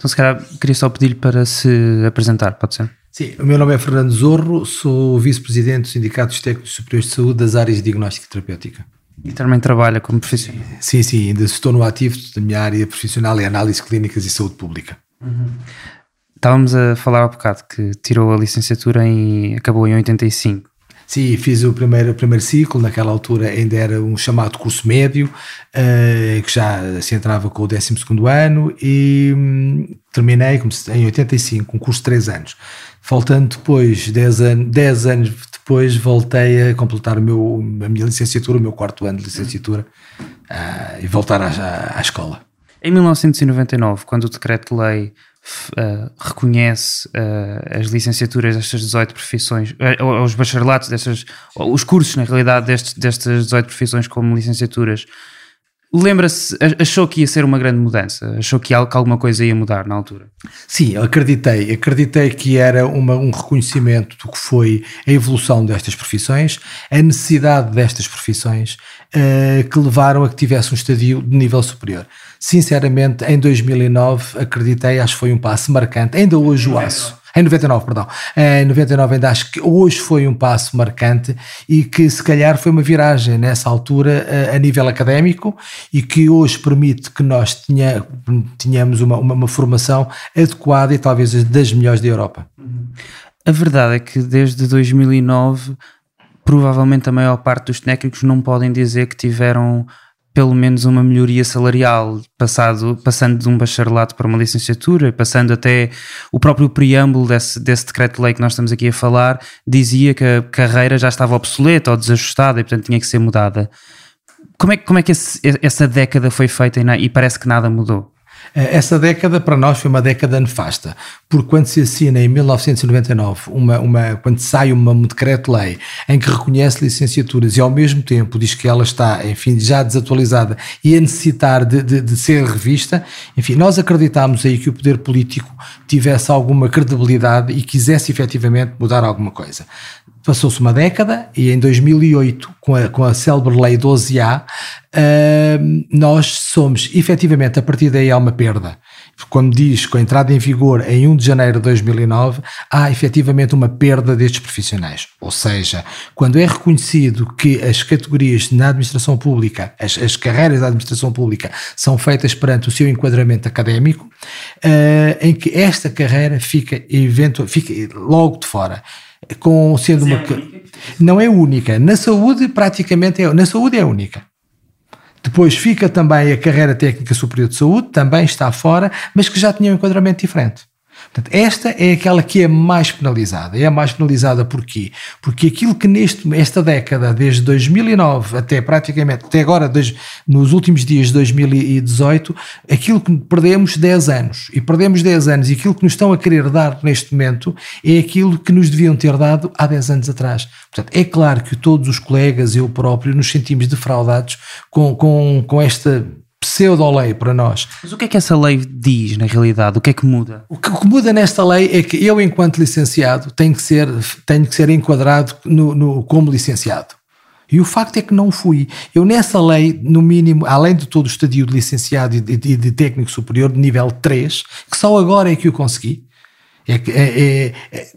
Então, se calhar, queria só pedir-lhe para se apresentar, pode ser? Sim, o meu nome é Fernando Zorro, sou vice-presidente dos Sindicatos Técnicos Superiores de Saúde das áreas de diagnóstico e terapêutica. E também trabalha como profissional? Sim, sim, ainda estou no ativo da minha área profissional é análise clínicas e saúde pública. Uhum. Estávamos a falar há bocado que tirou a licenciatura e acabou em 85. Sim, fiz o primeiro, o primeiro ciclo, naquela altura ainda era um chamado curso médio, uh, que já se entrava com o 12 ano e hum, terminei em 85, um curso de 3 anos. Faltando depois, 10 anos, 10 anos depois, voltei a completar o meu, a minha licenciatura, o meu quarto ano de licenciatura uh, e voltar à, à, à escola. Em 1999, quando o decreto-lei uh, reconhece uh, as licenciaturas destas 18 profissões, uh, os bacharelatos destas, os cursos na realidade destes, destas 18 profissões como licenciaturas, lembra-se, achou que ia ser uma grande mudança? Achou que, alguma coisa ia mudar na altura? Sim, acreditei. Acreditei que era uma, um reconhecimento do que foi a evolução destas profissões, a necessidade destas profissões, uh, que levaram a que tivesse um estadio de nível superior. Sinceramente, em 2009, acreditei, acho que foi um passo marcante. Ainda hoje o aço. Em 99, perdão. Em 99 ainda acho que hoje foi um passo marcante e que se calhar foi uma viragem nessa altura a, a nível académico e que hoje permite que nós tenha, tenhamos uma, uma, uma, formação adequada e talvez das melhores da Europa. A verdade é que desde 2009 provavelmente a maior parte dos técnicos não podem dizer que tiveram pelo menos uma melhoria salarial, passado, passando de um bacharelato para uma licenciatura, passando até o próprio preâmbulo desse, desse decreto-lei que nós estamos aqui a falar, dizia que a carreira já estava obsoleta ou desajustada e, portanto, tinha que ser mudada. Como é, como é que esse, essa década foi feita e, e parece que nada mudou? Eh, essa década para nós foi uma década nefasta, porque quando se assina em 1999, uma, uma, quando sai uma, um decreto-lei em que reconhece licenciaturas e ao mesmo tempo diz que ela está, enfim, já desatualizada e a necessitar de, de, de ser revista, enfim, nós acreditámos aí que o poder político tivesse alguma credibilidade e quisesse efetivamente mudar alguma coisa. Passou-se uma década e em 2008, com a, com a célebre Lei 12A, uh, nós somos, efetivamente, a partir daí há uma perda. Quando diz com a entrada em vigor em 1 de janeiro de 2009, há efetivamente uma perda destes profissionais. Ou seja, quando é reconhecido que as categorias na administração pública, as, as carreiras da administração pública, são feitas perante o seu enquadramento académico, uh, em que esta carreira fica, eventual, fica logo de fora com sendo uma. É não é única. Na saúde, praticamente é. Na saúde é única. Depois fica também a carreira técnica superior de saúde, também está fora, mas que já tinha um enquadramento diferente. Portanto, esta é aquela que é mais penalizada. É a mais penalizada porquê? Porque aquilo que neste, esta década, desde 2009 até praticamente, até agora, nos últimos dias de 2018, aquilo que perdemos 10 anos. E perdemos 10 anos e aquilo que nos estão a querer dar neste momento é aquilo que nos deviam ter dado há 10 anos atrás. Portanto, é claro que todos os colegas, eu próprio, nos sentimos defraudados com, com, com esta pseudo-lei para nós. Mas o que é que essa lei diz na realidade? O que é que muda? O que, o que muda nesta lei é que eu, enquanto licenciado, tenho que ser, tenho que ser enquadrado no, no, como licenciado. E o facto é que não fui. Eu, nessa lei, no mínimo, além de todo o estadio de licenciado e de, de, de técnico superior, de nível 3, que só agora é que eu consegui, é, é, é, é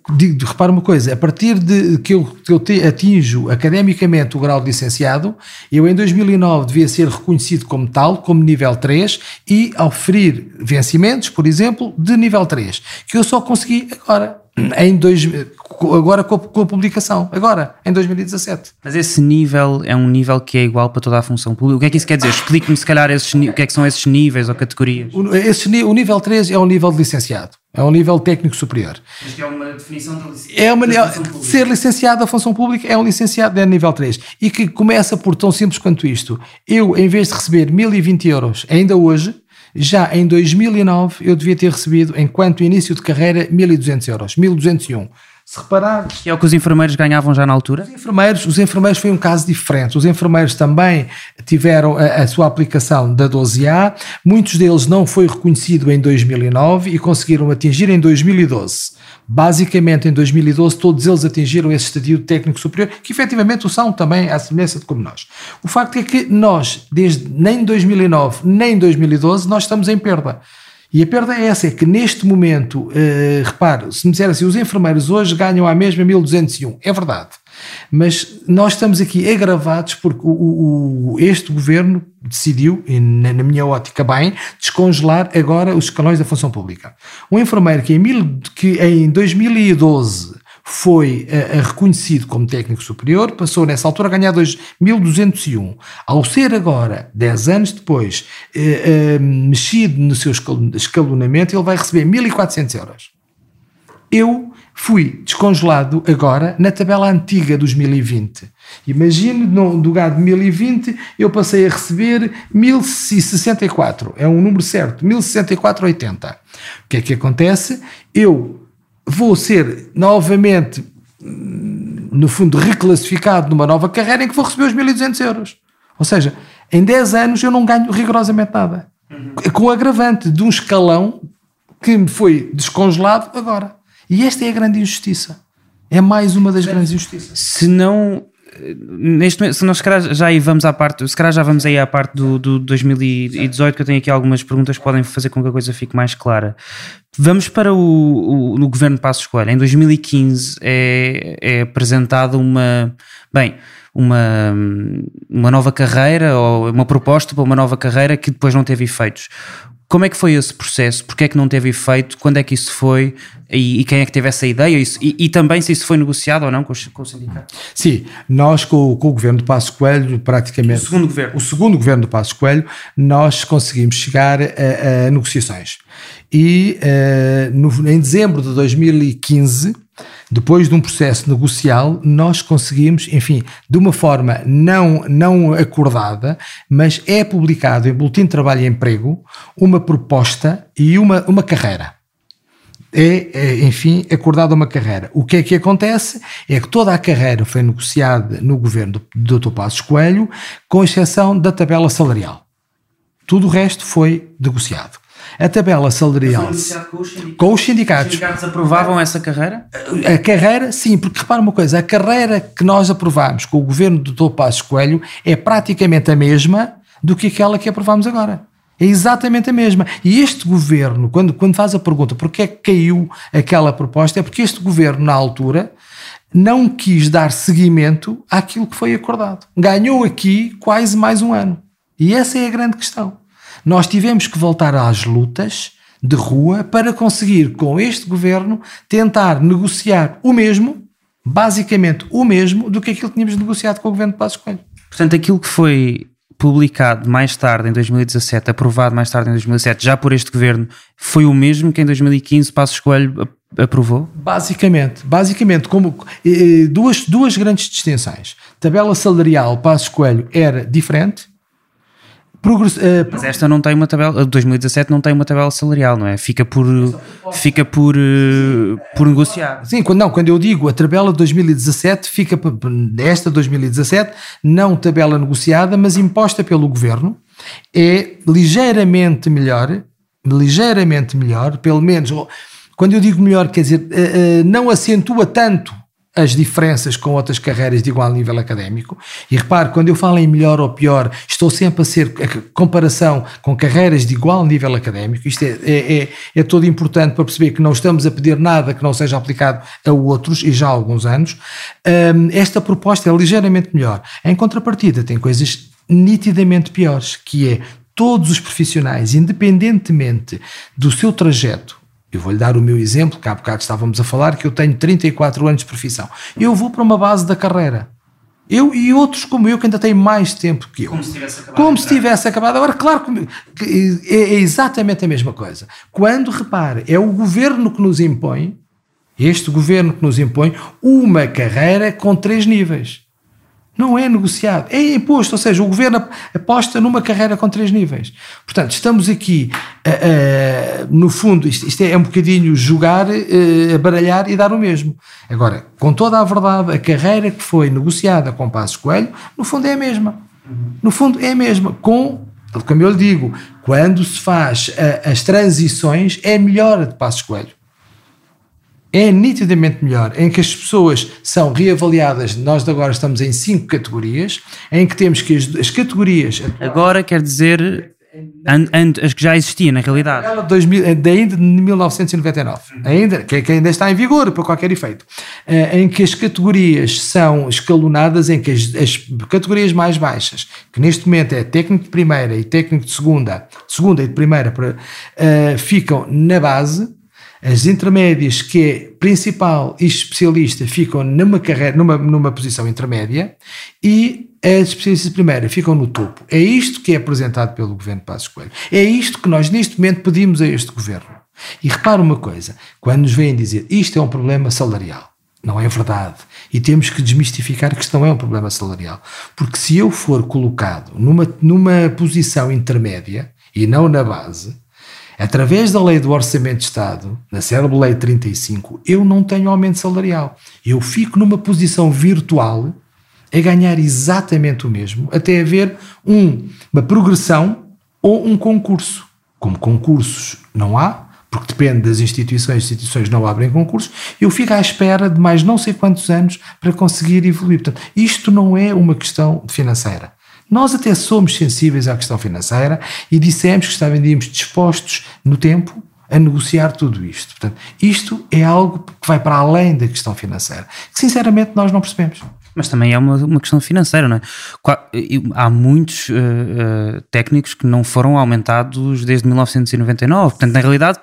repara uma coisa, a partir de que eu, que eu te, atinjo academicamente o grau de licenciado, eu em 2009 devia ser reconhecido como tal, como nível 3, e oferir vencimentos, por exemplo, de nível 3, que eu só consegui agora, em dois, agora com a, com a, publicação, agora, em 2017. Mas esse nível é um nível que é igual para toda a função pública. O que é que isso quer dizer? Explique-me, se calhar, esses, o que é que são esses níveis ou categorias. O, esse, o nível 3 é o nível de licenciado. É um nível técnico superior. Mas que é uma definição de licenciado. É uma, ser licenciado da função pública é um licenciado de nível 3. E que começa por tão simples quanto isto. Eu, em vez de receber 1020 euros ainda hoje, já em 2009 eu devia ter recebido, enquanto início de carreira, 1200 euros. 1201. Se reparar. Que é o que os enfermeiros ganhavam já na altura? Os enfermeiros, os enfermeiros foi um caso diferente. Os enfermeiros também tiveram a, a, sua aplicação da 12A. Muitos deles não foi reconhecido em 2009 e conseguiram atingir em 2012. Basicamente, em 2012, todos eles atingiram esse estadio técnico superior, que efetivamente o são também à semelhança de como nós. O facto é que nós, desde nem em 2009 nem em 2012, nós estamos em perda. E a perda é essa, é que neste momento, uh, repare, se me disser assim, os enfermeiros hoje ganham a mesma 1201, é verdade. Mas nós estamos aqui agravados porque o, o, este governo decidiu, na, na, minha ótica bem, descongelar agora os escalões da função pública. Um enfermeiro que em, mil, que em 2012 foi uh, reconhecido como técnico superior, passou nessa altura a ganhar 2.201. Ao ser agora, 10 anos depois, uh, uh, mexido no seu escalonamento, ele vai receber 1.400 euros. Eu fui descongelado agora na tabela antiga dos 2020. Imagine, no lugar de 1020, eu passei a receber 1064. É um número certo, 1064,80. O que é que acontece? Eu vou ser novamente, no fundo, reclassificado numa nova carreira em que vou receber os 1200 euros. Ou seja, em 10 anos eu não ganho rigorosamente nada. Uhum. Com o agravante de um escalão que me foi descongelado agora. E esta é a grande injustiça. É mais uma das grandes injustiças. Se não. Neste momento, se nós se calhar já aí vamos à parte, se calhar já vamos aí à parte do, do 2018, que eu tenho aqui algumas perguntas que podem fazer com que a coisa fique mais clara. Vamos para o, o no governo Passos Coelho. Em 2015 é, é apresentada uma. Bem, uma, uma nova carreira ou uma proposta para uma nova carreira que depois não teve efeitos. Como é que foi esse processo? Porquê é que não teve efeito? Quando é que isso foi? E, e quem é que teve essa ideia? Isso, e, e, também se isso foi negociado ou não com, com o sindicato? Sim, nós com, com, o governo do Passo Coelho, praticamente... O segundo governo. O segundo governo do Passo Coelho, nós conseguimos chegar a, a negociações. E uh, no, em dezembro de 2015 depois de um processo negocial, nós conseguimos, enfim, de uma forma não, não acordada, mas é publicado em Boletim de Trabalho e Emprego uma proposta e uma, uma carreira. É, é, enfim, acordada uma carreira. O que é que acontece? É que toda a carreira foi negociada no governo do Dr. Passos Coelho, com exceção da tabela salarial. Tudo o resto foi negociado. A tabela salarial. Com os, sindicatos. Os sindicatos aprovavam essa carreira? A carreira, sim, porque repara uma coisa: a carreira que nós aprovámos com o governo do Dr. Passos Coelho é praticamente a mesma do que aquela que aprovámos agora. É exatamente a mesma. E este governo, quando, quando faz a pergunta porque é que caiu aquela proposta, é porque este governo, na altura, não quis dar seguimento àquilo que foi acordado. Ganhou aqui quase mais um ano. E essa é a grande questão. Nós tivemos que voltar às lutas de rua para conseguir, com este governo, tentar negociar o mesmo, basicamente o mesmo, do que aquilo que tínhamos negociado com o governo de Passos Coelho. Portanto, aquilo que foi publicado mais tarde, em 2017, aprovado mais tarde em 2017, já por este governo, foi o mesmo que em 2015 Passos Coelho aprovou? Basicamente, basicamente, como duas, duas grandes distinções. Tabela salarial Passos Coelho era diferente, Progress, uh, Mas esta não tem uma tabela, 2017 não tem uma tabela salarial, não é? Fica por, fica por, uh, por negociar. Sim, quando, não, quando eu digo a tabela de 2017, fica esta 2017, não tabela negociada, mas imposta pelo governo, é ligeiramente melhor, ligeiramente melhor, pelo menos, quando eu digo melhor, quer dizer, não acentua tanto as diferenças com outras carreiras de igual nível académico. E repare, quando eu falo em melhor ou pior, estou sempre a ser a comparação com carreiras de igual nível académico. Isto é, é, é, é todo importante para perceber que não estamos a pedir nada que não seja aplicado a outros, e já há alguns anos. Um, esta proposta é ligeiramente melhor. Em contrapartida, tem coisas nitidamente piores, que é todos os profissionais, independentemente do seu trajeto eu vou-lhe dar o meu exemplo, que há bocado estávamos a falar, que eu tenho 34 anos de profissão. Eu vou para uma base da carreira. Eu e outros como eu, que ainda têm mais tempo que eu. Como se tivesse acabado. Como se tivesse acabado. Agora, claro que é, é exatamente a mesma coisa. Quando, repare, é o governo que nos impõe, este governo que nos impõe, uma carreira com três níveis. Não é negociado, é imposto, ou seja, o governo aposta numa carreira com três níveis. Portanto, estamos aqui, uh, uh, no fundo, isto, isto, é um bocadinho jogar, uh, baralhar e dar o mesmo. Agora, com toda a verdade, a carreira que foi negociada com Passos Coelho, no fundo é a mesma. No fundo é a mesma, com, como eu lhe digo, quando se faz as transições, é melhor a de Passos Coelho é nitidamente melhor, em que as pessoas são reavaliadas, nós agora estamos em cinco categorias, em que temos que as, as categorias... Agora quer dizer And, and, as que já existia na realidade. Ela 2000, de ainda de 1999, ainda, que, ainda está em vigor para qualquer efeito, eh, em que as categorias são escalonadas, em que as, as, categorias mais baixas, que neste momento é técnico de primeira e técnico de segunda, de segunda e de primeira, para, uh, ficam na base, as intermédias, que é principal e especialista, ficam numa, carreira, numa, numa posição intermédia e as especialistas primeira ficam no topo. É isto que é apresentado pelo governo Passos Coelho. É isto que nós neste momento pedimos a este governo. E repara uma coisa, quando nos vêm dizer isto é um problema salarial, não é verdade. E temos que desmistificar que isto não é um problema salarial. Porque se eu for colocado numa, numa posição intermédia e não na base, através da lei do Orçamento de Estado, na célebre Lei 35, eu não tenho aumento salarial. Eu fico numa posição virtual a ganhar exatamente o mesmo, até haver um, uma progressão ou um concurso. Como concursos não há, porque depende das instituições, as instituições não abrem concursos, eu fico à espera de mais não sei quantos anos para conseguir evoluir. Portanto, isto não é uma questão financeira. Nós até somos sensíveis à questão financeira e dissemos que estávamos dispostos no tempo a negociar tudo isto. Portanto, isto é algo que vai para além da questão financeira, que sinceramente nós não percebemos. Mas também é uma, uma questão financeira, não é? Há muitos uh, uh, técnicos que não foram aumentados desde 1999. Portanto, na realidade,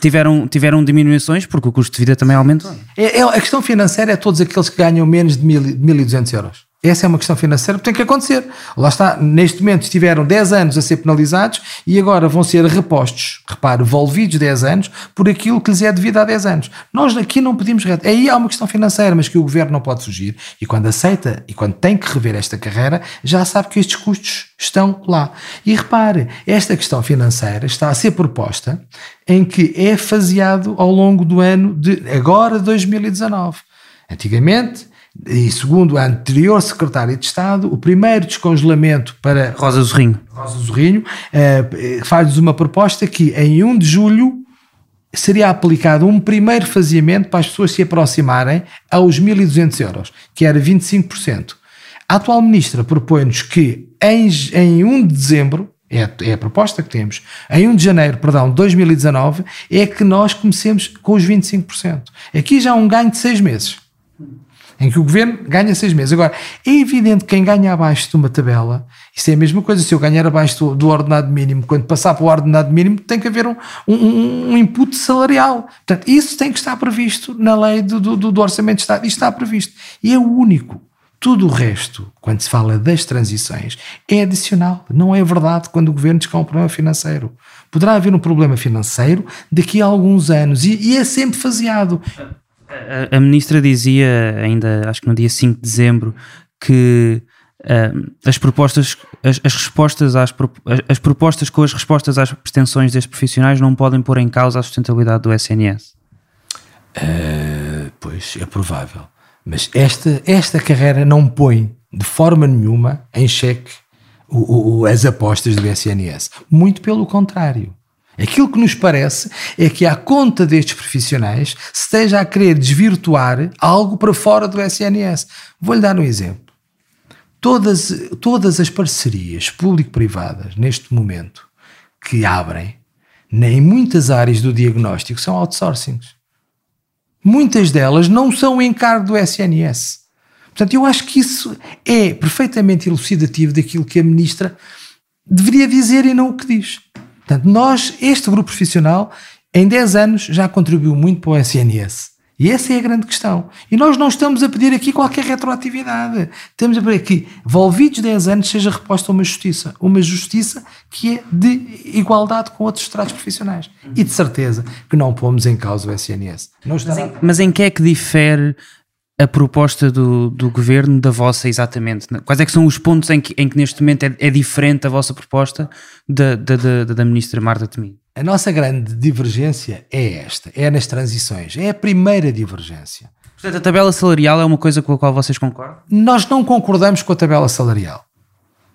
tiveram, tiveram diminuições porque o custo de vida também aumentou. É, é, a questão financeira é todos aqueles que ganham menos de 1.200 euros. Essa é uma questão financeira que tem que acontecer. Lá está, neste momento estiveram 10 anos a ser penalizados e agora vão ser repostos, repare, volvidos 10 anos por aquilo que lhes é devido há 10 anos. Nós aqui não pedimos reto. Aí há uma questão financeira, mas que o governo não pode fugir. E quando aceita e quando tem que rever esta carreira, já sabe que estes custos estão lá. E repare, esta questão financeira está a ser proposta em que é faseado ao longo do ano de agora 2019. Antigamente e segundo a anterior secretária de Estado, o primeiro descongelamento para Rosa Zorrinho, Rosa Zorrinho uh, faz-nos uma proposta que em 1 de julho seria aplicado um primeiro faseamento para as pessoas se aproximarem aos 1.200 euros, que era 25%. A atual ministra propõe-nos que em, em 1 de dezembro, é, é, a proposta que temos, em 1 de janeiro, perdão, de 2019, é que nós comecemos com os 25%. Aqui já há um ganho de 6 meses em que o governo ganha seis meses. Agora, é evidente que quem ganha abaixo de uma tabela, isso é a mesma coisa, se eu ganhar abaixo do, do ordenado mínimo, quando passar para o ordenado mínimo, tem que haver um, um, um input salarial. Portanto, isso tem que estar previsto na lei do, do, do Orçamento de Estado. Isto está previsto. E é o único. Tudo o resto, quando se fala das transições, é adicional. Não é verdade quando o governo diz que há um problema financeiro. Poderá haver um problema financeiro daqui a alguns anos e, e é sempre faseado. A, a, ministra dizia, ainda acho que no dia 5 de dezembro, que uh, as propostas, as, as respostas às as, as, propostas com as respostas às pretensões destes profissionais não podem pôr em causa a sustentabilidade do SNS. Uh, eh, pois, é provável. Mas esta, esta carreira não põe de forma nenhuma em xeque o, o, as apostas do SNS. Muito pelo contrário. Aquilo que nos parece é que, à conta destes profissionais, se esteja a querer desvirtuar algo para fora do SNS. Vou-lhe dar um exemplo. Todas, todas as parcerias público-privadas, neste momento, que abrem, em muitas áreas do diagnóstico, são outsourcings. Muitas delas não são encargo do SNS. Portanto, eu acho que isso é perfeitamente elucidativo daquilo que a ministra deveria dizer e não o que diz. Portanto, nós, este grupo profissional, em 10 anos já contribuiu muito para o SNS. E essa é a grande questão. E nós não estamos a pedir aqui qualquer retroatividade. Estamos a pedir que, envolvidos 10 anos, seja reposta uma justiça. Uma justiça que é de igualdade com outros estratos profissionais. E de certeza que não pomos em causa o SNS. Mas em, mas em que é que difere a proposta do, do governo da vossa exatamente? Quais é que são os pontos em que, em que neste momento é, é diferente a vossa proposta da, da, da, da ministra Marta Temido? A nossa grande divergência é esta, é nas transições, é a primeira divergência. Portanto, a tabela salarial é uma coisa com a qual vocês concordam? Nós não concordamos com a tabela salarial.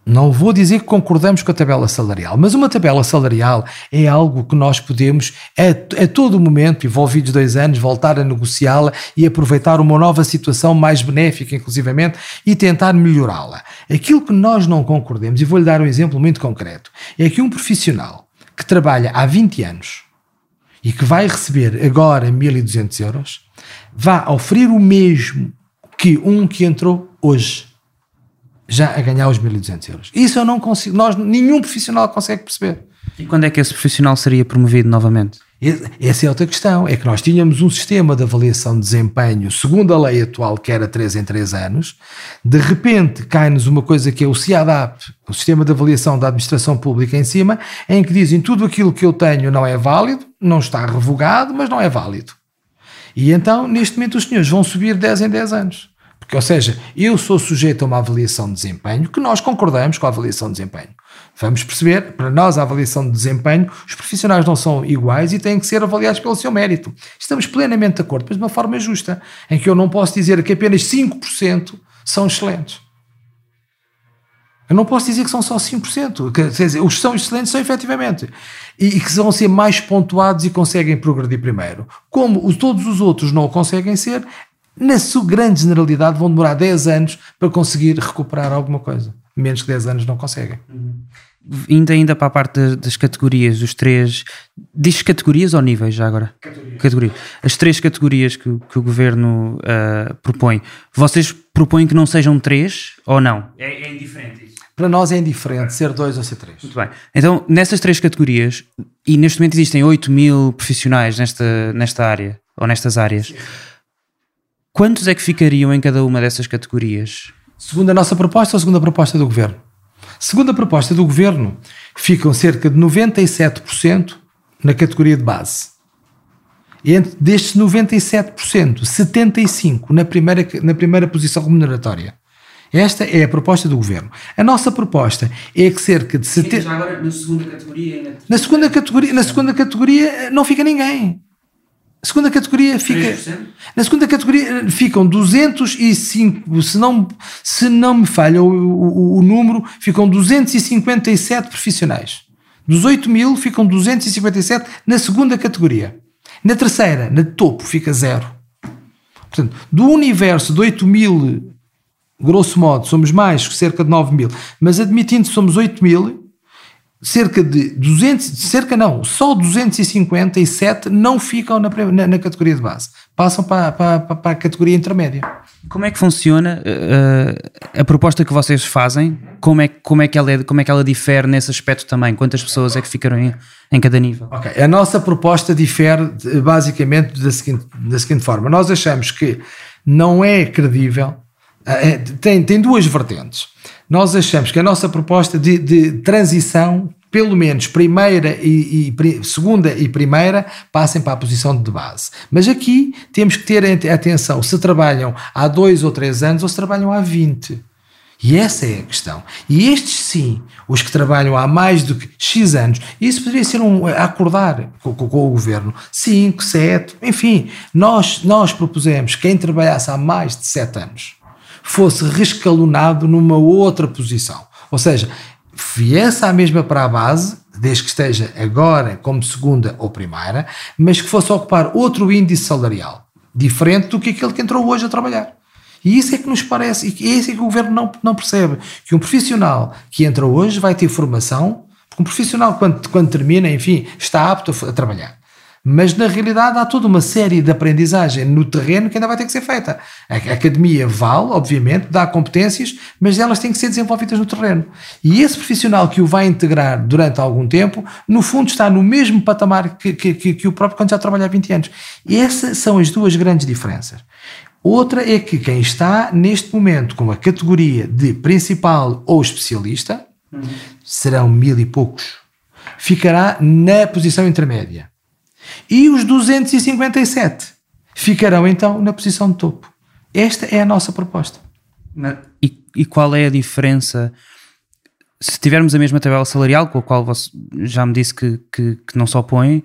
Não vou dizer que concordamos com a tabela salarial, mas uma tabela salarial é algo que nós podemos, a, a todo momento, envolvidos dois anos, voltar a negociá-la e aproveitar uma nova situação mais benéfica, inclusivamente, e tentar melhorá-la. Aquilo que nós não concordemos, e vou-lhe dar um exemplo muito concreto, é que um profissional que trabalha há 20 anos e que vai receber agora 1.200 euros, vá oferecer o mesmo que um que entrou hoje já a ganhar os 1.200 euros. Isso eu não consigo, nós, nenhum profissional consegue perceber. E quando é que esse profissional seria promovido novamente? Essa é outra questão, é que nós tínhamos um sistema de avaliação de desempenho, segundo a lei atual, que era 3 em 3 anos, de repente cai-nos uma coisa que é o CIADAP, o Sistema de Avaliação da Administração Pública em cima, em que dizem tudo aquilo que eu tenho não é válido, não está revogado, mas não é válido. E então, neste momento, os senhores vão subir 10 em 10 anos. Porque, ou seja, eu sou sujeito a uma avaliação de desempenho, que nós concordamos com a avaliação de desempenho. Vamos perceber, para nós, a avaliação de desempenho, os profissionais não são iguais e têm que ser avaliados pelo seu mérito. Estamos plenamente de acordo, mas de uma forma justa, em que eu não posso dizer que apenas 5% são excelentes. Eu não posso dizer que são só 5%. Quer dizer, os que são excelentes são efetivamente. E, e que vão ser mais pontuados e conseguem progredir primeiro. Como os, todos os outros não o conseguem ser, na sua grande generalidade, vão demorar 10 anos para conseguir recuperar alguma coisa. Menos que 10 anos não conseguem. Indo ainda para a parte das, das categorias, os três. Diz categorias ou níveis já agora? Categorias. Categoria. As três categorias que, que o governo uh, propõe, vocês propõem que não sejam três ou não? É, é indiferente isso. Para nós é indiferente ser dois ou ser três. Muito bem. Então, nessas três categorias, e neste momento existem 8 mil profissionais nesta, nesta área, ou nestas áreas. Sim Quantos é que ficariam em cada uma dessas categorias? Segundo a nossa proposta ou segundo a proposta do governo? Segundo a proposta do governo, ficam cerca de 97% na categoria de base. E entre destes 97%, 75% na primeira, na primeira posição remuneratória. Esta é a proposta do governo. A nossa proposta é que cerca de 70. Sim, agora na segunda categoria. Na segunda categoria, na segunda categoria não fica ninguém. A segunda categoria fica. 3%? Na segunda categoria ficam 205, se não, se não me falha o, o, o número, ficam 257 profissionais. Dos 8 mil ficam 257 na segunda categoria. Na terceira, na topo, fica zero. Portanto, do universo de 8 mil, grosso modo, somos mais que cerca de 9 mil, mas admitindo que somos 8 mil, cerca de 200, cerca não, só 257 não ficam na, na, na categoria de base, passam para, para, para, a categoria intermédia. Como é que funciona uh, a proposta que vocês fazem? Como é, como, é que ela é, como é que ela difere nesse aspecto também? Quantas pessoas é que ficaram em, em cada nível? Ok, a nossa proposta difere basicamente da seguinte, da seguinte forma: nós achamos que não é credível, uh, tem, tem duas vertentes nós achamos que a nossa proposta de, de transição, pelo menos primeira e, e, segunda e primeira, passem para a posição de base. Mas aqui temos que ter atenção se trabalham há dois ou três anos ou se trabalham há 20. E essa é a questão. E estes sim, os que trabalham há mais do que X anos, isso poderia ser um acordar com, com, com o governo, 5, 7, enfim, nós, nós propusemos quem trabalhasse há mais de 7 anos fosse rescalonado numa outra posição. Ou seja, viesse à mesma para a base, desde que esteja agora como segunda ou primeira, mas que fosse ocupar outro índice salarial, diferente do que aquele que entrou hoje a trabalhar. E isso é que nos parece, e isso é que o governo não, não percebe, que um profissional que entra hoje vai ter formação, porque um profissional quando, quando termina, enfim, está apto a, a trabalhar. Mas na realidade há toda uma série de aprendizagem no terreno que ainda vai ter que ser feita. A academia vale, obviamente, dá competências, mas elas têm que ser desenvolvidas no terreno. E esse profissional que o vai integrar durante algum tempo, no fundo está no mesmo patamar que, que, que o próprio quando já trabalha há 20 anos. E essas são as duas grandes diferenças. Outra é que quem está neste momento com a categoria de principal ou especialista, uhum. serão mil e poucos, ficará na posição intermédia. E os 257 ficarão então na posição de topo. Esta é a nossa proposta. E, e qual é a diferença se tivermos a mesma tabela salarial, com a qual você já me disse que, que, que não se opõe,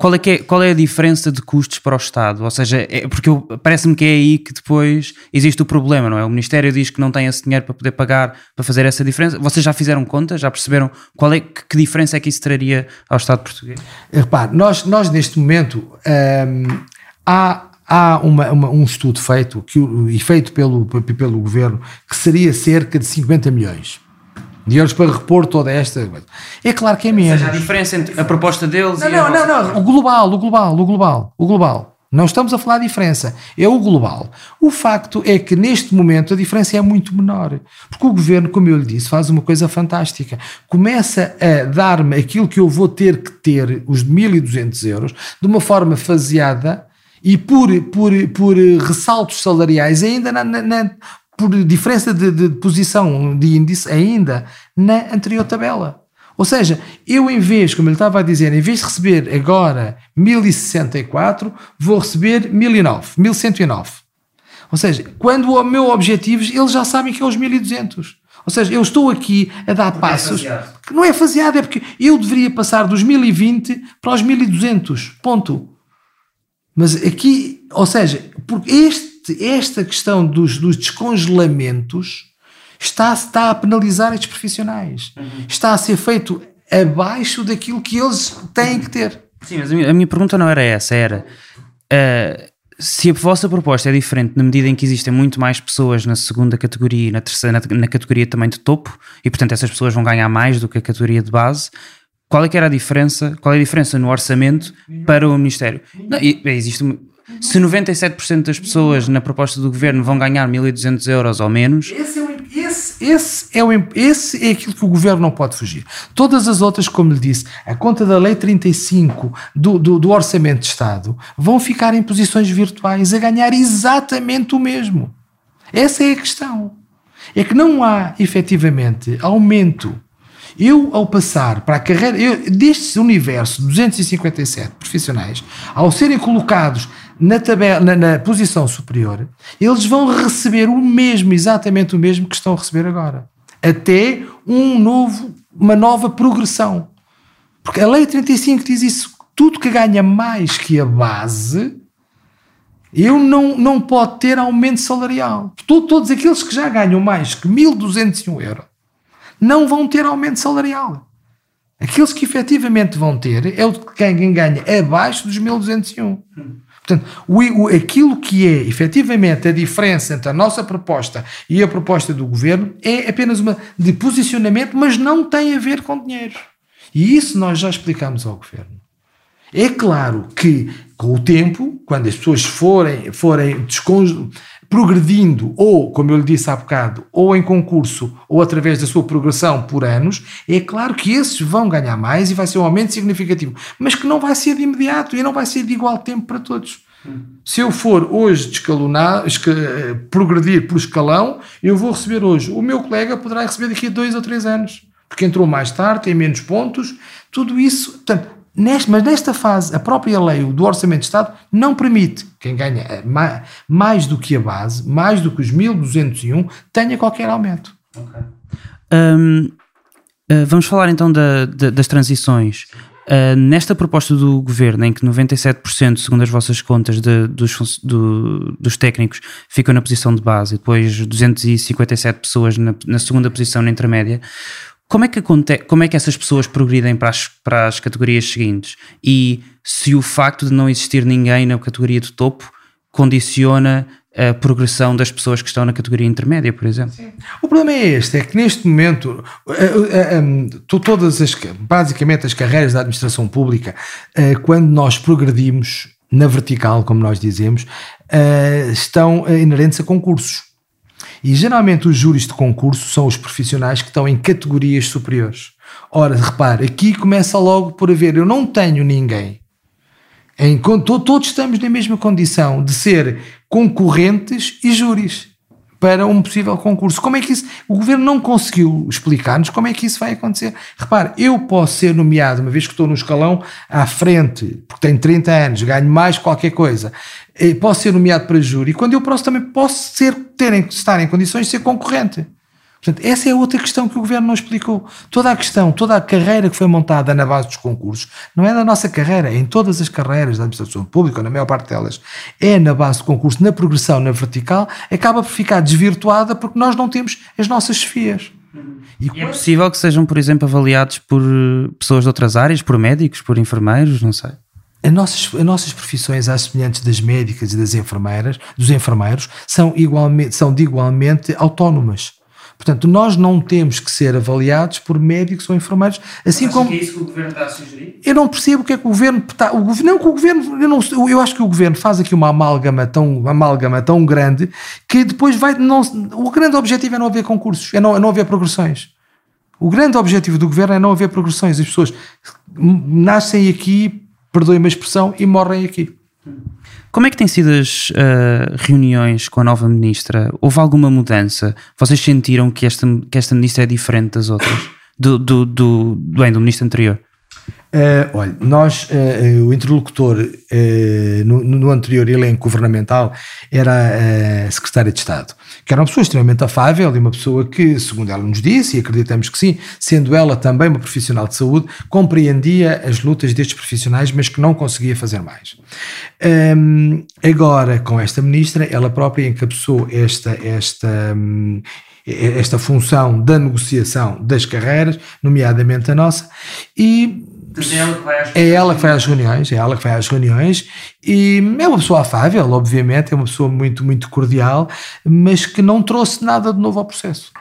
qual é, é, qual é a diferença de custos para o Estado? Ou seja, é, porque parece-me que é aí que depois existe o problema, não é? O Ministério diz que não tem esse dinheiro para poder pagar, para fazer essa diferença. Vocês já fizeram conta? Já perceberam qual é, que, que diferença é que isso traria ao Estado português? Repare, nós, nós neste momento hum, há há uma, uma, um estudo feito que, e feito pelo, pelo governo que seria cerca de 50 milhões de euros para repor toda esta coisa. É claro que é menos. Ou seja, a diferença entre a proposta deles não, e não, a não, não, o global, o global, o global, o global. Não estamos a falar de diferença, é o global. O facto é que neste momento a diferença é muito menor, porque o governo, como eu lhe disse, faz uma coisa fantástica. Começa a dar-me aquilo que eu vou ter que ter, os 1.200 euros, de uma forma faseada e por, por, por ressaltos salariais, ainda na, na, na por diferença de, de, posição de índice, ainda na anterior tabela. Ou seja, eu em vez, como ele estava a dizer, em vez de receber agora 1064, vou receber 1009, 1109. Ou seja, quando o meu objetivo, eles já sabem que é os 1200. Ou seja, eu estou aqui a dar Porque é passos. É que não é faseado, é porque eu deveria passar dos 1020 para os 1200. Ponto. Mas aqui, ou seja, porque este, esta questão dos, dos descongelamentos está, está a penalizar estes profissionais. Uhum. Está a ser feito abaixo daquilo que eles têm que ter. Sim, mas a minha, a minha pergunta não era essa, era uh, se a vossa proposta é diferente na medida em que existem muito mais pessoas na segunda categoria e na terceira, na, na categoria também de topo, e portanto essas pessoas vão ganhar mais do que a categoria de base, qual é que era a diferença? Qual é a diferença no orçamento para o Ministério? Não, existe se 97% das pessoas na proposta do governo vão ganhar 1.200 euros ou menos. Esse é, o, esse, esse, é o, esse é aquilo que o governo não pode fugir. Todas as outras, como lhe disse, a conta da Lei 35 do, do, do Orçamento de Estado vão ficar em posições virtuais a ganhar exatamente o mesmo. Essa é a questão. É que não há efetivamente aumento eu, ao passar para a carreira, eu, deste universo de 257 profissionais, ao serem colocados na, tabela, na, na, posição superior, eles vão receber o mesmo, exatamente o mesmo que estão a receber agora. Até um novo, uma nova progressão. Porque a Lei 35 diz isso: tudo que ganha mais que a base, eu não, não pode ter aumento salarial. Todos aqueles que já ganham mais que 1.201 euros não vão ter aumento salarial. Aqueles que efetivamente vão ter é o de quem ganha abaixo dos 1201. Portanto, o, o, aquilo que é efetivamente a diferença entre a nossa proposta e a proposta do governo é apenas uma de posicionamento, mas não tem a ver com dinheiro. E isso nós já explicamos ao governo. É claro que, com o tempo, quando as pessoas forem, forem progredindo, ou, como eu lhe disse há bocado, ou em concurso, ou através da sua progressão por anos, é claro que esses vão ganhar mais e vai ser um aumento significativo, mas que não vai ser de imediato e não vai ser de igual tempo para todos. Se eu for hoje escalonar, progredir por escalão, eu vou receber hoje. O meu colega poderá receber daqui a dois ou três anos, porque entrou mais tarde, tem menos pontos. Tudo isso, portanto, Neste, mas nesta fase, a própria lei do Orçamento de Estado não permite quem ganha eh, mais, mais do que a base, mais do que os 1201, tenha qualquer aumento. Okay. Um, eh, vamos falar então da, da, das transições. Uh, nesta proposta do governo, em que 97%, segundo as vossas contas, de, dos, do, dos técnicos ficam na posição de base e depois 257 pessoas na, na segunda posição na intermédia, como é que acontece, como é que essas pessoas progridem para as, para as categorias seguintes? E se o facto de não existir ninguém na categoria do topo condiciona a progressão das pessoas que estão na categoria intermédia, por exemplo. Sim. O problema é este, é que neste momento todas as, basicamente as carreiras da administração pública, eh, quando nós progredimos na vertical, como nós dizemos, eh, estão inerentes a concursos. E geralmente os júris de concurso são os profissionais que estão em categorias superiores. Ora, repare, aqui começa logo por haver, eu não tenho ninguém. Em, todos estamos na mesma condição de ser concorrentes e júris para um possível concurso. Como é que isso. O governo não conseguiu explicar-nos como é que isso vai acontecer. Repare, eu posso ser nomeado, uma vez que estou no escalão à frente, porque tenho 30 anos, ganho mais qualquer coisa, posso ser nomeado para júri, quando eu posso também posso ser, ter, estar em condições de ser concorrente. Portanto, essa é outra questão que o governo não explicou. Toda a questão, toda a carreira que foi montada na base dos concursos, não é da nossa carreira, é em todas as carreiras da administração pública, ou na maior parte delas, é na base do concurso, na progressão, na vertical, acaba por ficar desvirtuada porque nós não temos as nossas chefias. E, e é possível que sejam, por exemplo, avaliados por eh, pessoas de outras áreas, por médicos, por enfermeiros, não sei. As nossas, as nossas profissões, às semelhantes das médicas e das enfermeiras, dos enfermeiros, são, igualmente, são de igualmente autónomas. Portanto, nós não temos que ser avaliados por médicos ou enfermeiros, assim Mas como. Que é isso que o governo está a sugerir? Eu não percebo o que é que o governo está. O governo, não que o governo. Eu, não, eu acho que o governo faz aqui uma amálgama tão, uma amálgama tão grande que depois vai. Não, o grande objetivo é não haver concursos, é não, é não haver progressões. O grande objetivo do governo é não haver progressões. As pessoas nascem aqui, perdoem-me a expressão, e morrem aqui. Como é que têm sido as uh, reuniões com a nova ministra? Houve alguma mudança? Vocês sentiram que esta, que esta ministra é diferente das outras? Do, do, do, bem, do ministro anterior? Uh, olha, nós, uh, o interlocutor uh, no, no, anterior elenco governamental era a secretária de Estado, que era uma pessoa extremamente afável e uma pessoa que, segundo ela nos disse, e acreditamos que sim, sendo ela também uma profissional de saúde, compreendia as lutas destes profissionais, mas que não conseguia fazer mais. Um, agora, com esta ministra, ela própria encabeçou esta, esta, um, esta função da negociação das carreiras, nomeadamente a nossa, e é ela que vai às reuniões, é? ela que vai às reuniões. E é uma pessoa afável, obviamente, é uma pessoa muito, muito cordial, mas que não trouxe nada de novo ao processo.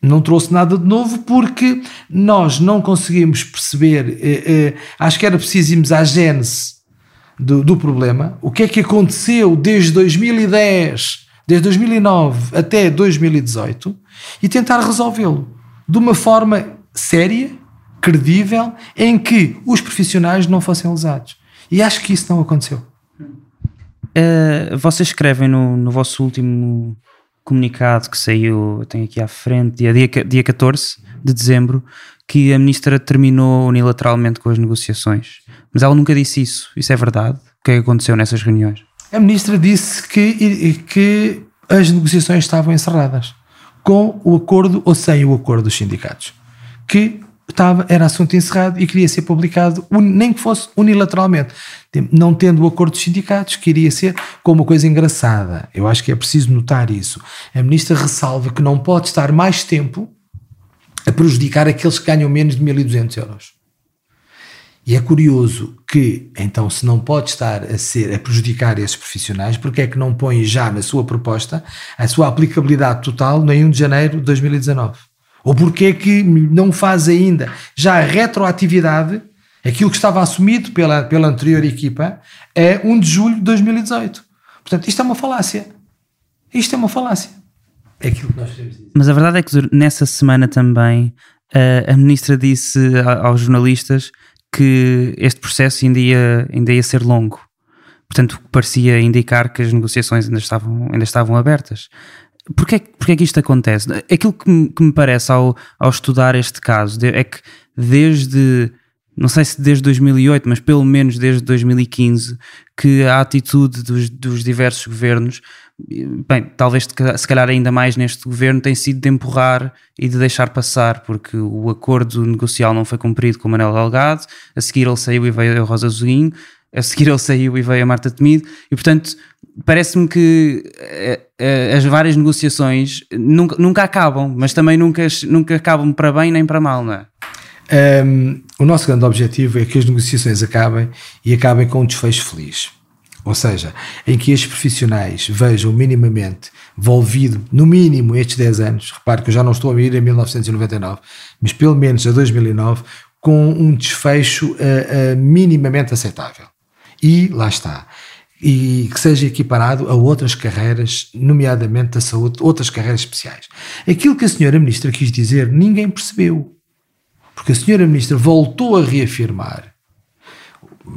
Não trouxe nada de novo porque nós não conseguimos perceber, eh, eh, acho que era preciso irmos à gênese do, do problema, o que é que aconteceu desde 2010, desde 2009 até 2018 e tentar resolvê-lo de uma forma séria credível em que os profissionais não fossem lesados. E acho que isso não aconteceu. Uh, vocês escrevem no, no vosso último comunicado que saiu, tenho aqui à frente, dia, dia, dia 14 de dezembro, que a ministra terminou unilateralmente com as negociações. Mas ela nunca disse isso. Isso é verdade? O que é que aconteceu nessas reuniões? A ministra disse que, que as negociações estavam encerradas, com o acordo ou sem o acordo dos sindicatos. Que estava, era assunto encerrado e queria ser publicado, nem que fosse unilateralmente. Não tendo o acordo dos sindicatos, queria ser com uma coisa engraçada. Eu acho que é preciso notar isso. A ministra ressalva que não pode estar mais tempo a prejudicar aqueles que ganham menos de 1.200 euros. E é curioso que, então, se não pode estar a ser a prejudicar esses profissionais, porque é que não põe já na sua proposta a sua aplicabilidade total no 1 de janeiro de 2019? Ou porque é que não faz ainda já a retroatividade, aquilo que estava assumido pela, pela anterior equipa, é 1 de julho de 2018. Portanto, isto é uma falácia. Isto é uma falácia. É aquilo que nós queremos dizer. Mas a verdade é que nessa semana também a, a ministra disse aos jornalistas que este processo ainda ia, ainda ia ser longo. Portanto, parecia indicar que as negociações ainda estavam, ainda estavam abertas. Porquê, porquê é que isto acontece? Aquilo que me, que me parece ao, ao estudar este caso é que desde, não sei se desde 2008, mas pelo menos desde 2015, que a atitude dos, dos diversos governos, bem, talvez se calhar ainda mais neste governo, tem sido de empurrar e de deixar passar, porque o acordo negocial não foi cumprido com o Manuel Delgado, a seguir ele saiu e veio a Rosa Zoguinho, a seguir ele saiu e veio a Marta Temido, e portanto parece-me que eh, eh, as várias negociações nunca, nunca acabam, mas também nunca, nunca acabam para bem nem para mal, não é? Um, o nosso grande objetivo é que as negociações acabem e acabem com um desfecho feliz. Ou seja, em que estes profissionais vejam minimamente envolvido, no mínimo, estes 10 anos, repare que eu já não estou a ir em 1999, mas pelo menos a 2009, com um desfecho uh, uh, minimamente aceitável. E lá está e que seja equiparado a outras carreiras, nomeadamente da saúde, outras carreiras especiais. Aquilo que a senhora ministra quis dizer, ninguém percebeu. Porque a senhora ministra voltou a reafirmar,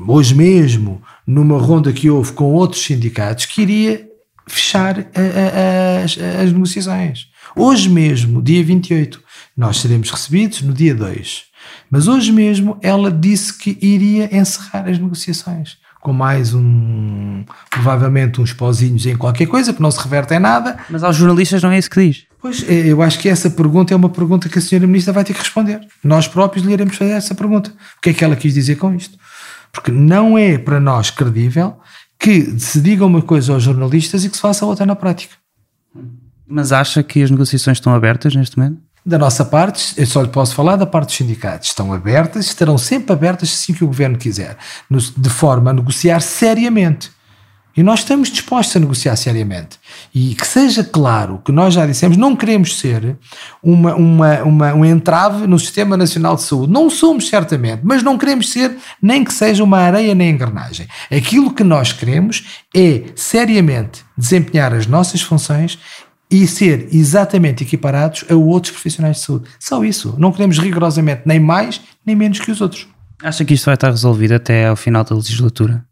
hoje mesmo, numa ronda que houve com outros sindicatos, que iria fechar a, a, as, as negociações. Hoje mesmo, dia 28, nós seremos recebidos no dia 2. Mas hoje mesmo ela disse que iria encerrar as negociações com mais um, provavelmente uns pozinhos em qualquer coisa, que não se reverte em nada. Mas aos jornalistas não é isso que diz. Pois, é, eu acho que essa pergunta é uma pergunta que a senhora Ministra vai ter que responder. Nós próprios lhe iremos fazer essa pergunta. O que é que ela quis dizer com isto? Porque não é para nós credível que se diga uma coisa aos jornalistas e que se faça outra na prática. Mas acha que as negociações estão abertas neste momento? Da nossa parte, eu só lhe posso falar da parte dos sindicatos. Estão abertas, estarão sempre abertas assim que o governo quiser, de forma a negociar seriamente. E nós estamos dispostos a negociar seriamente. E que seja claro que nós já dissemos, não queremos ser uma, uma, uma, um entrave no Sistema Nacional de Saúde. Não somos, certamente, mas não queremos ser nem que seja uma areia nem engrenagem. Aquilo que nós queremos é seriamente desempenhar as nossas funções e ser exatamente equiparados a outros profissionais de saúde. Só isso. Não queremos rigorosamente nem mais nem menos que os outros. Acha que isto vai estar resolvido até ao final da legislatura?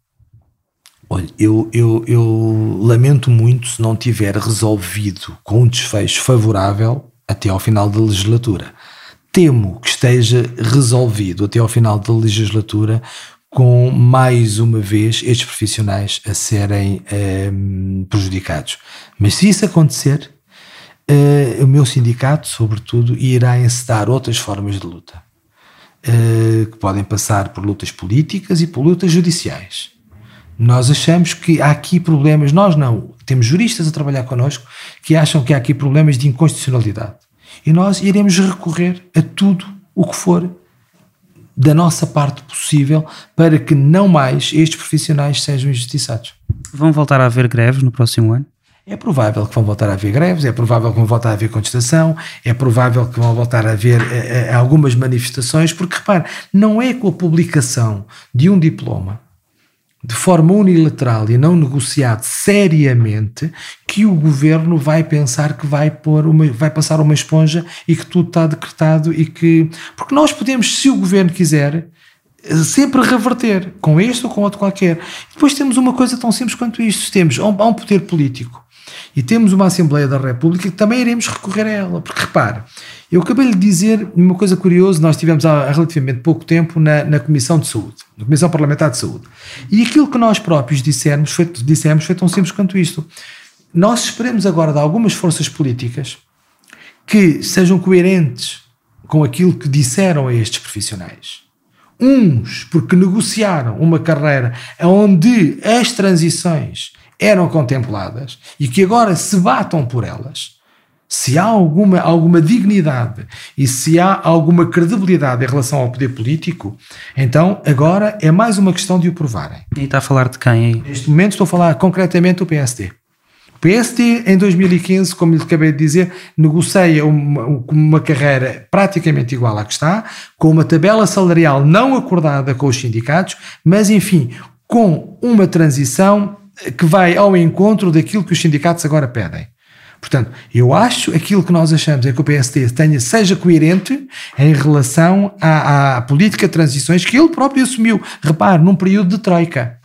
Olha, eu, eu, eu lamento muito se não tiver resolvido com um desfecho favorável até ao final da legislatura. Temo que esteja resolvido até ao final da legislatura com mais uma vez estes profissionais a serem um, prejudicados. Mas se isso acontecer, uh, o meu sindicato, sobretudo, irá encetar outras formas de luta, uh, que podem passar por lutas políticas e por lutas judiciais. Nós achamos que há aqui problemas, nós não, temos juristas a trabalhar connosco que acham que há aqui problemas de inconstitucionalidade. E nós iremos recorrer a tudo o que for da nossa parte possível para que não mais estes profissionais sejam injustiçados. Vão voltar a haver greves no próximo ano? É provável que vão voltar a haver greves, é provável que vão voltar a haver contestação, é provável que vão voltar a haver eh, eh, algumas manifestações, porque repare, não é com a publicação de um diploma de forma unilateral e não negociado seriamente que o governo vai pensar que vai pôr uma, vai passar uma esponja e que tudo está decretado e que porque nós podemos se o governo quiser sempre reverter com este ou com outro qualquer. Depois temos uma coisa tão simples quanto isto. Temos há um poder político e temos uma Assembleia da República que também iremos recorrer a ela. Porque repare, eu acabei de dizer uma coisa curiosa, nós tivemos há relativamente pouco tempo na, na Comissão de Saúde, na Comissão Parlamentar de Saúde. E aquilo que nós próprios dissemos foi, dissemos foi tão simples quanto isto. Nós esperemos agora de algumas forças políticas que sejam coerentes com aquilo que disseram a estes profissionais. Uns porque negociaram uma carreira onde as transições eram contempladas e que agora se batam por elas, se há alguma, alguma dignidade e se há alguma credibilidade em relação ao poder político, então agora é mais uma questão de o provarem. E está a falar de quem aí? Neste momento estou a falar concretamente do PSD. O PSD, em 2015, como lhe acabei de dizer, negocia uma, uma carreira praticamente igual à que está, com uma tabela salarial não acordada com os sindicatos, mas enfim, com uma transição que vai ao encontro daquilo que os sindicatos agora pedem. Portanto, eu acho aquilo que nós achamos é que o PSD tenha, seja coerente em relação à, à, política de transições que ele próprio assumiu. Repare, num período de troika.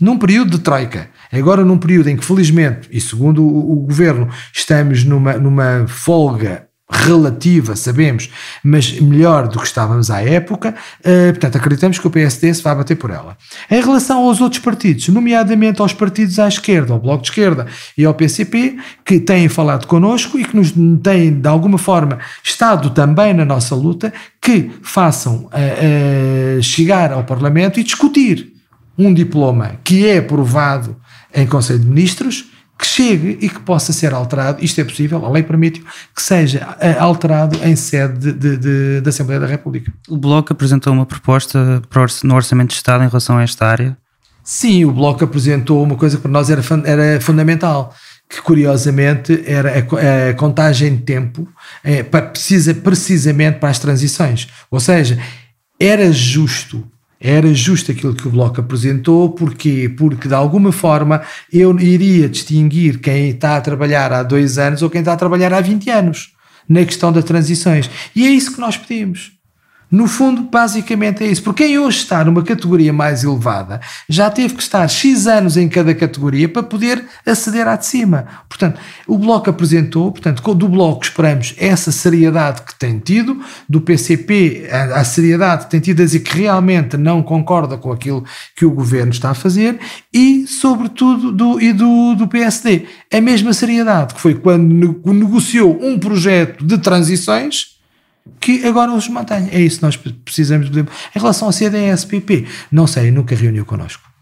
Num período de troika. Agora, num período em que, felizmente, e segundo o, o governo, estamos numa, numa folga relativa, sabemos, mas melhor do que estávamos à época, uh, portanto acreditamos que o PSD se vai bater por ela. Em relação aos outros partidos, nomeadamente aos partidos à esquerda, ao Bloco de Esquerda e ao PCP, que têm falado connosco e que nos têm de alguma forma estado também na nossa luta, que façam uh, uh, chegar ao Parlamento e discutir um diploma que é aprovado em Conselho de Ministros, que chegue e que possa ser alterado, isto é possível, a lei permite que seja eh, alterado em sede de, de, de, da Assembleia da República. O Bloco apresentou uma proposta no Orçamento de Estado em relação a esta área? Sim, o Bloco apresentou uma coisa que para nós era, era fundamental, que curiosamente era a, a contagem de tempo é, para, precisa, precisamente para as transições. Ou seja, era justo era justo aquilo que o Bloco apresentou, porquê? Porque de alguma forma eu iria distinguir quem está a trabalhar há dois anos ou quem está a trabalhar há 20 anos na questão das transições. E é isso que nós pedimos. No fundo, basicamente é isso. Porque quem hoje está numa categoria mais elevada já teve que estar X anos em cada categoria para poder aceder à de cima. Portanto, o Bloco apresentou, portanto, do Bloco esperamos essa seriedade que tem tido, do PCP a, a seriedade que tem tido a dizer que realmente não concorda com aquilo que o governo está a fazer e, sobretudo, do, e do, do PSD. A mesma seriedade que foi quando negociou um projeto de transições que agora os mantém. É isso que nós precisamos. Em relação ao CDSPP, não sei, nunca reuniu connosco.